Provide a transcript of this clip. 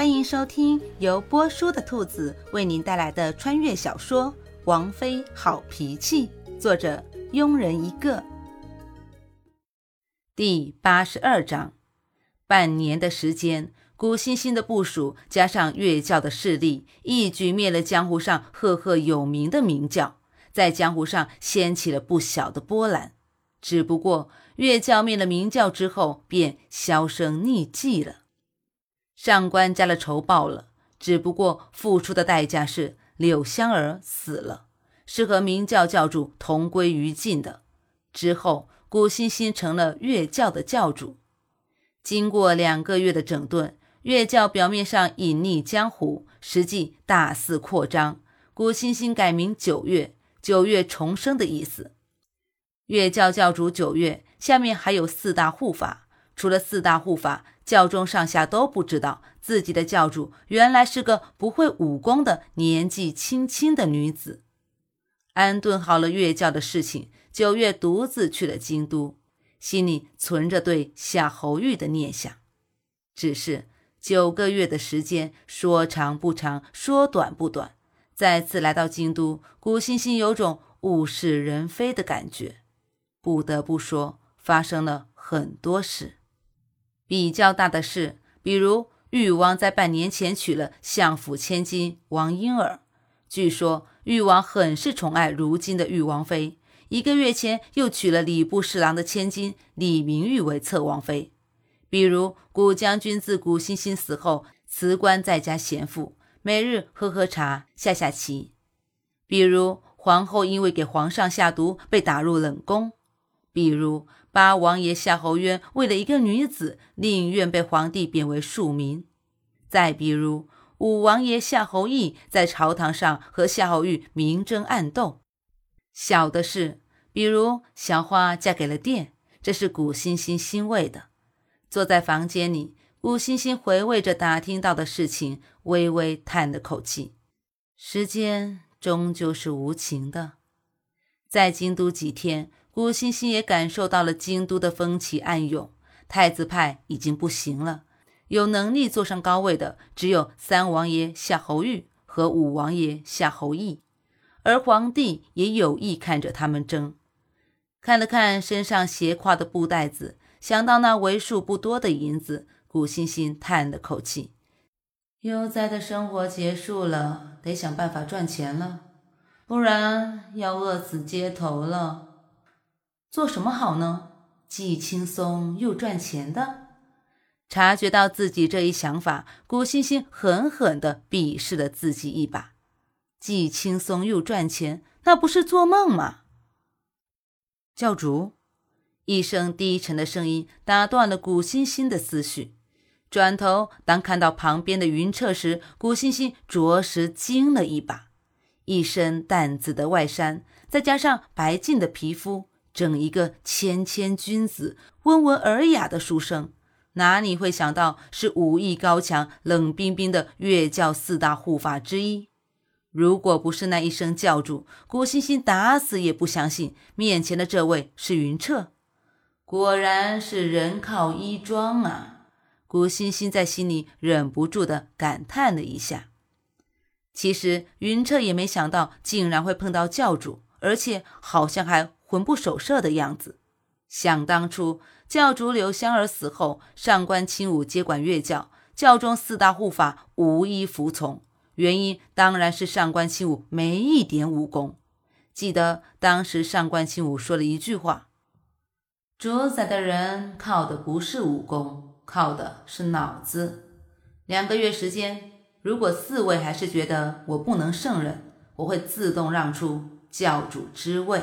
欢迎收听由波叔的兔子为您带来的穿越小说《王妃好脾气》，作者庸人一个。第八十二章，半年的时间，古欣欣的部署加上岳教的势力，一举灭了江湖上赫赫有名的明教，在江湖上掀起了不小的波澜。只不过，岳教灭了明教之后，便销声匿迹了。上官家的仇报了，只不过付出的代价是柳香儿死了，是和明教教主同归于尽的。之后，古欣欣成了月教的教主。经过两个月的整顿，月教表面上隐匿江湖，实际大肆扩张。古欣欣改名九月，九月重生的意思。月教教主九月，下面还有四大护法。除了四大护法，教中上下都不知道自己的教主原来是个不会武功的年纪轻轻的女子。安顿好了月教的事情，九月独自去了京都，心里存着对夏侯玉的念想。只是九个月的时间，说长不长，说短不短。再次来到京都，古欣欣有种物是人非的感觉。不得不说，发生了很多事。比较大的事，比如誉王在半年前娶了相府千金王英儿，据说誉王很是宠爱如今的誉王妃。一个月前又娶了礼部侍郎的千金李明玉为侧王妃。比如古将军自古欣欣死后辞官在家闲赋，每日喝喝茶下下棋。比如皇后因为给皇上下毒被打入冷宫。比如。八王爷夏侯渊为了一个女子，宁愿被皇帝贬为庶民。再比如五王爷夏侯义在朝堂上和夏侯玉明争暗斗。小的是，比如小花嫁给了殿，这是古欣欣欣慰的。坐在房间里，古欣欣回味着打听到的事情，微微叹了口气。时间终究是无情的。在京都几天。古欣欣也感受到了京都的风起暗涌，太子派已经不行了，有能力坐上高位的只有三王爷夏侯玉和五王爷夏侯义，而皇帝也有意看着他们争。看了看身上斜挎的布袋子，想到那为数不多的银子，古欣欣叹了口气：悠哉的生活结束了，得想办法赚钱了，不然要饿死街头了。做什么好呢？既轻松又赚钱的。察觉到自己这一想法，古欣欣狠狠地鄙视了自己一把。既轻松又赚钱，那不是做梦吗？教主，一声低沉的声音打断了古欣欣的思绪。转头，当看到旁边的云彻时，古欣欣着实惊了一把。一身淡紫的外衫，再加上白净的皮肤。整一个谦谦君子、温文尔雅的书生，哪里会想到是武艺高强、冷冰冰的岳教四大护法之一？如果不是那一声教主，古欣欣打死也不相信面前的这位是云彻。果然是人靠衣装啊！古欣欣在心里忍不住的感叹了一下。其实云彻也没想到，竟然会碰到教主，而且好像还。魂不守舍的样子。想当初，教主柳香儿死后，上官清武接管月教，教中四大护法无一服从。原因当然是上官清武没一点武功。记得当时上官清武说了一句话：“主宰的人靠的不是武功，靠的是脑子。”两个月时间，如果四位还是觉得我不能胜任，我会自动让出教主之位。